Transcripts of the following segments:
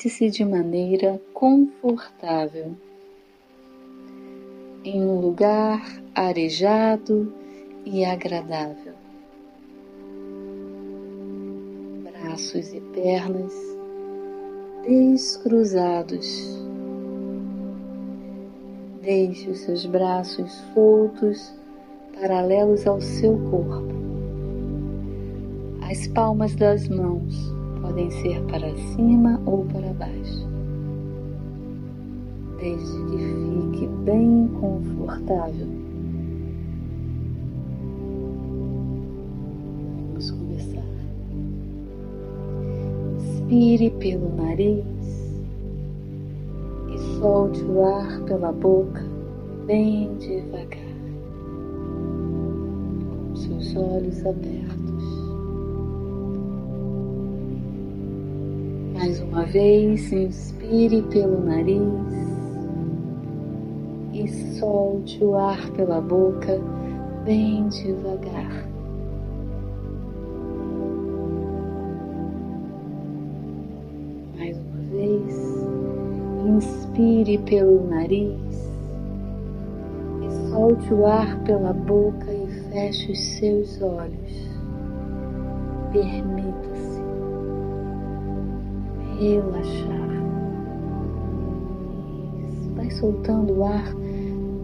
Sente-se de maneira confortável em um lugar arejado e agradável. Braços e pernas descruzados. Deixe os seus braços soltos, paralelos ao seu corpo. As palmas das mãos podem ser para cima ou para baixo, desde que fique bem confortável. Vamos começar. Inspire pelo nariz e solte o ar pela boca bem devagar, com seus olhos abertos. Mais uma vez, inspire pelo nariz e solte o ar pela boca bem devagar. Mais uma vez, inspire pelo nariz e solte o ar pela boca e feche os seus olhos. Permita-se relaxar. Isso. Vai soltando o ar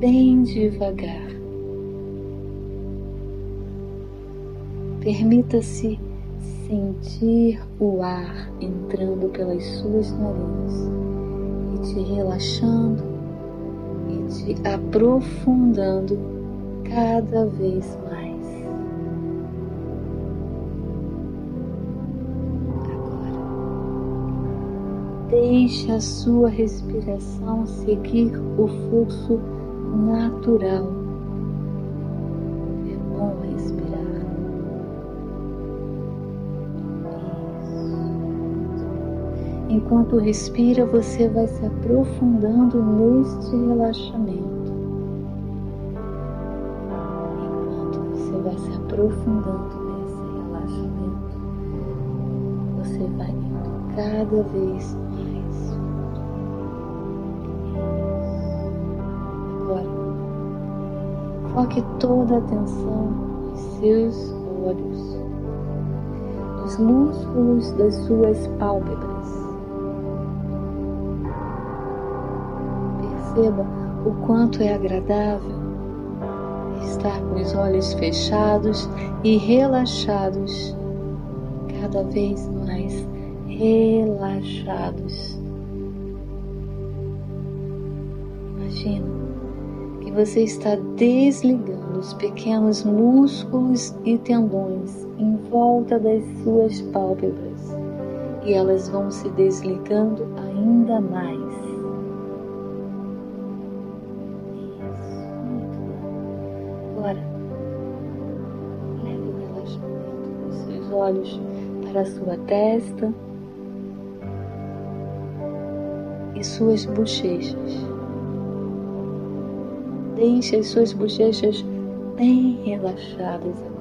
bem devagar. Permita-se sentir o ar entrando pelas suas narinas e te relaxando e te aprofundando cada vez mais. Deixe a sua respiração seguir o fluxo natural. É bom respirar. Isso. Enquanto respira, você vai se aprofundando neste relaxamento. Enquanto você vai se aprofundando nesse relaxamento, você vai indo cada vez Foque toda a atenção nos seus olhos, nos músculos das suas pálpebras. Perceba o quanto é agradável estar com os olhos fechados e relaxados, cada vez mais relaxados. Imagina você está desligando os pequenos músculos e tendões em volta das suas pálpebras e elas vão se desligando ainda mais. Isso. Agora, leve o relaxamento dos seus olhos para a sua testa e suas bochechas. Deixe as suas bochechas bem relaxadas agora.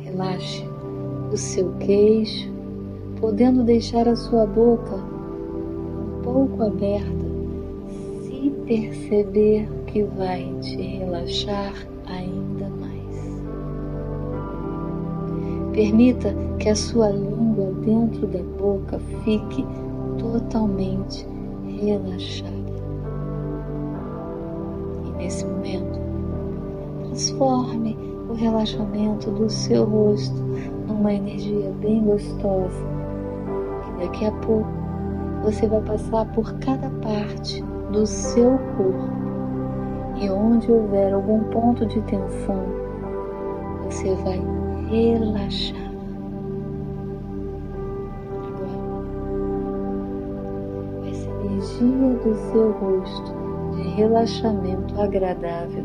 Relaxe o seu queixo, podendo deixar a sua boca um pouco aberta, se perceber que vai te relaxar ainda mais. Permita que a sua língua dentro da boca fique totalmente relaxada. E nesse momento, transforme o relaxamento do seu rosto numa energia bem gostosa. E daqui a pouco você vai passar por cada parte do seu corpo. E onde houver algum ponto de tensão, você vai relaxar. Energia do seu rosto de relaxamento agradável.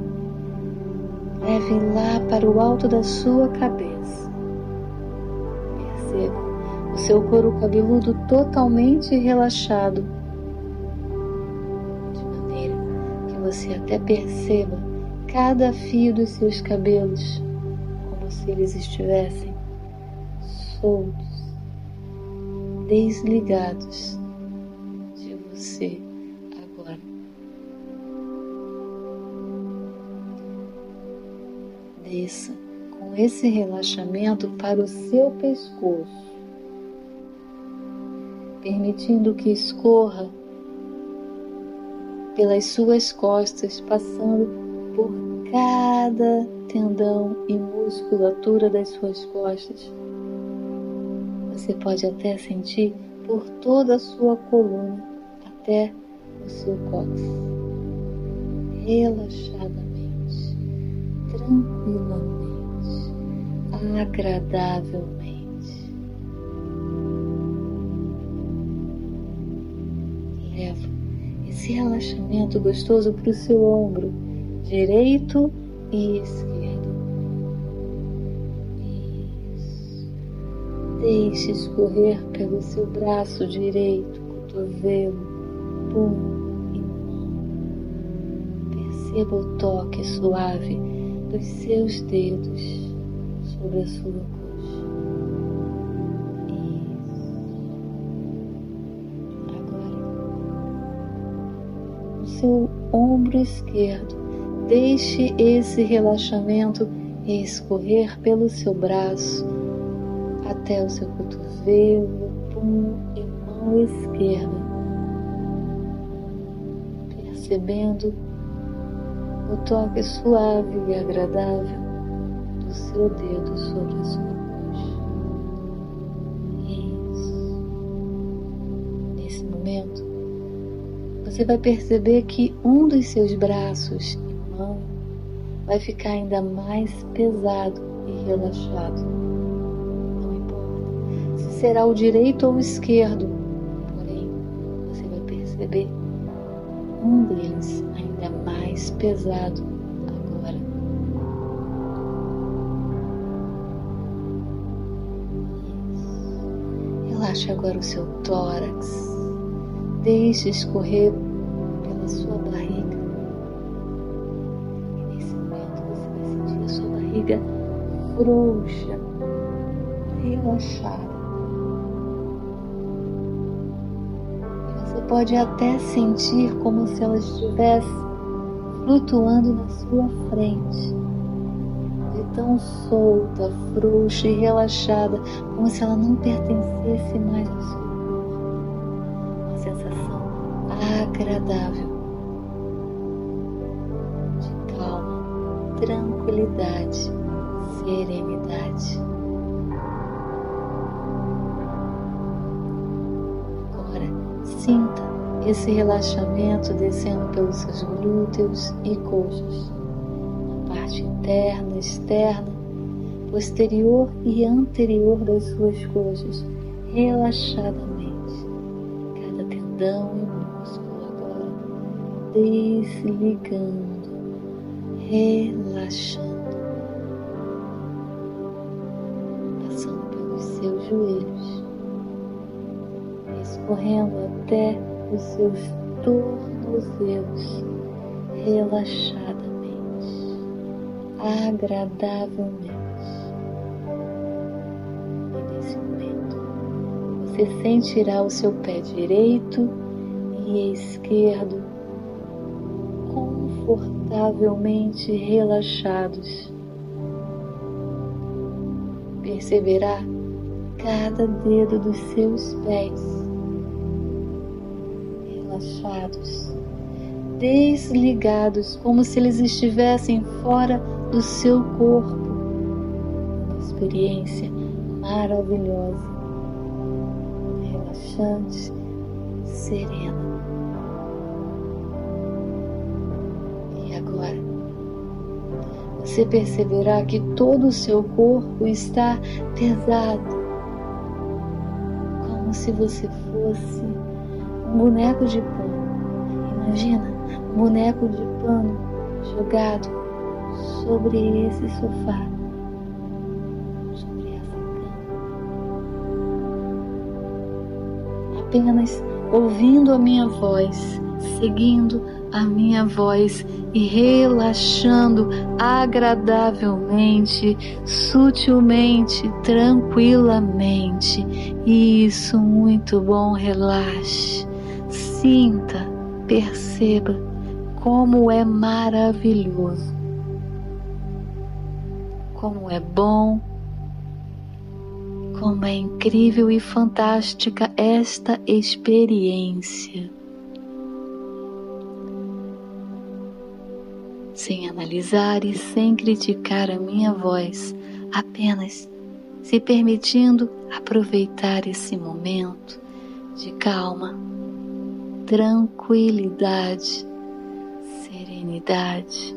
Leve lá para o alto da sua cabeça. Perceba o seu couro cabeludo totalmente relaxado, de maneira que você até perceba cada fio dos seus cabelos como se eles estivessem soltos, desligados de você agora. Desça com esse relaxamento para o seu pescoço, permitindo que escorra pelas suas costas, passando por cada tendão e musculatura das suas costas. Você pode até sentir por toda a sua coluna até o seu cóccix. Relaxadamente, tranquilamente, agradavelmente. Leva esse relaxamento gostoso para o seu ombro direito e esquerdo. Isso. Deixe escorrer pelo seu braço direito, cotovelo, mão. Perceba o toque suave dos seus dedos sobre a sua coxa. Isso. Agora, o seu ombro esquerdo Deixe esse relaxamento escorrer pelo seu braço até o seu cotovelo, punho e mão esquerda, percebendo o toque suave e agradável do seu dedo sobre a sua coxa. Isso. Nesse momento, você vai perceber que um dos seus braços mão vai ficar ainda mais pesado e relaxado. Não importa se será o direito ou o esquerdo, um deles ainda mais pesado agora. Isso. Relaxe agora o seu tórax. Deixe escorrer pela sua barriga barriga frouxa, relaxada. Você pode até sentir como se ela estivesse flutuando na sua frente, de tão solta, frouxa e relaxada, como se ela não pertencesse mais ao seu corpo. Uma sensação agradável tranquilidade, serenidade. Sinta esse relaxamento descendo pelos seus glúteos e coxas, na parte interna, externa, posterior e anterior das suas coxas, relaxadamente. Cada tendão e músculo agora desligando relaxando, escorrendo até os seus tornozelos, relaxadamente, agradavelmente. E nesse momento, você sentirá o seu pé direito e esquerdo confortavelmente relaxados. Perceberá cada dedo dos seus pés relaxados, desligados, como se eles estivessem fora do seu corpo. Uma experiência maravilhosa, relaxante, serena. você perceberá que todo o seu corpo está pesado, como se você fosse boneco de pano. Imagina boneco de pano jogado sobre esse sofá, sobre essa cama. Apenas ouvindo a minha voz, seguindo a minha voz e relaxando agradavelmente, sutilmente, tranquilamente. Isso, muito bom, relaxe. Sinta, perceba como é maravilhoso, como é bom, como é incrível e fantástica esta experiência. sem analisar e sem criticar a minha voz, apenas se permitindo aproveitar esse momento de calma, tranquilidade, serenidade.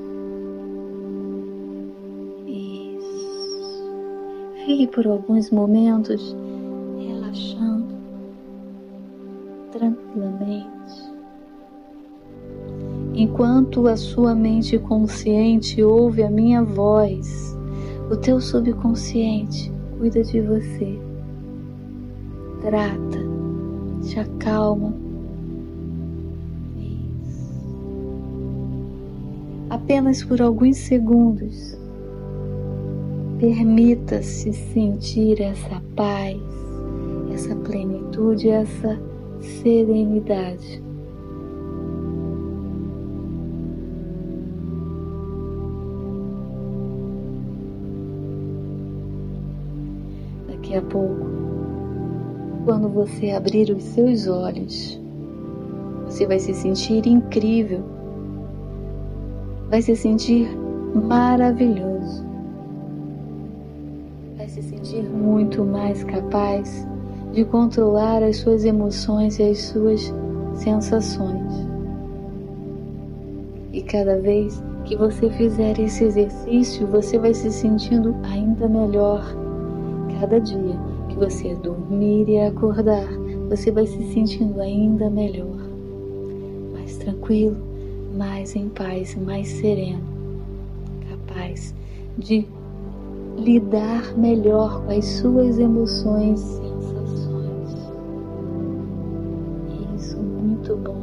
Isso. Fique por alguns momentos relaxando tranquilamente enquanto a sua mente consciente ouve a minha voz, o teu subconsciente cuida de você, trata, te acalma. Apenas por alguns segundos, permita-se sentir essa paz, essa plenitude, essa serenidade. daqui a pouco, quando você abrir os seus olhos, você vai se sentir incrível, vai se sentir maravilhoso, vai se sentir muito mais capaz de controlar as suas emoções e as suas sensações. E cada vez que você fizer esse exercício, você vai se sentindo ainda melhor. Cada dia que você dormir e acordar, você vai se sentindo ainda melhor, mais tranquilo, mais em paz, mais sereno, capaz de lidar melhor com as suas emoções, sensações. Isso, muito bom.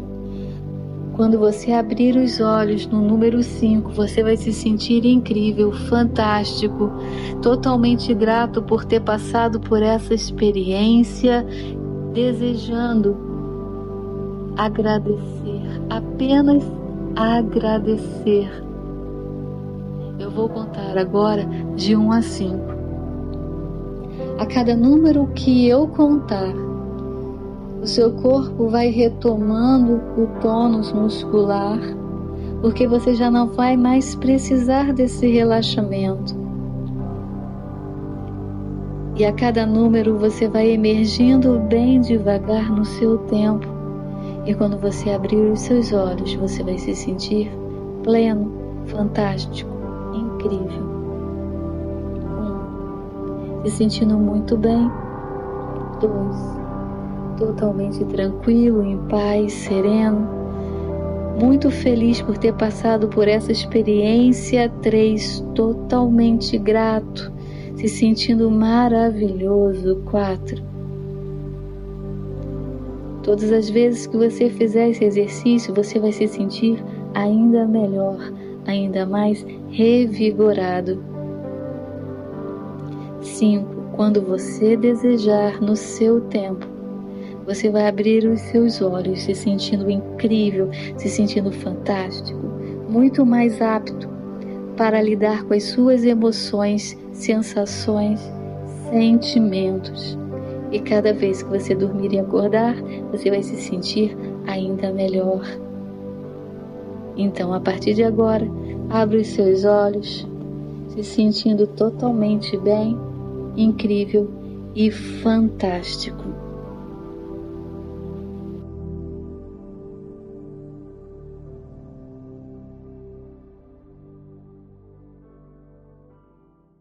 Quando você abrir os olhos no número 5, você vai se sentir incrível, fantástico, totalmente grato por ter passado por essa experiência, desejando agradecer, apenas agradecer. Eu vou contar agora de 1 a 5. A cada número que eu contar, o seu corpo vai retomando o tônus muscular, porque você já não vai mais precisar desse relaxamento. E a cada número você vai emergindo bem devagar no seu tempo. E quando você abrir os seus olhos, você vai se sentir pleno, fantástico, incrível. Um, se sentindo muito bem. Dois, totalmente tranquilo, em paz, sereno. Muito feliz por ter passado por essa experiência. Três, totalmente grato, se sentindo maravilhoso. Quatro. Todas as vezes que você fizer esse exercício, você vai se sentir ainda melhor, ainda mais revigorado. 5. Quando você desejar no seu tempo, você vai abrir os seus olhos, se sentindo incrível, se sentindo fantástico, muito mais apto para lidar com as suas emoções, sensações, sentimentos. E cada vez que você dormir e acordar, você vai se sentir ainda melhor. Então, a partir de agora, abre os seus olhos, se sentindo totalmente bem, incrível e fantástico.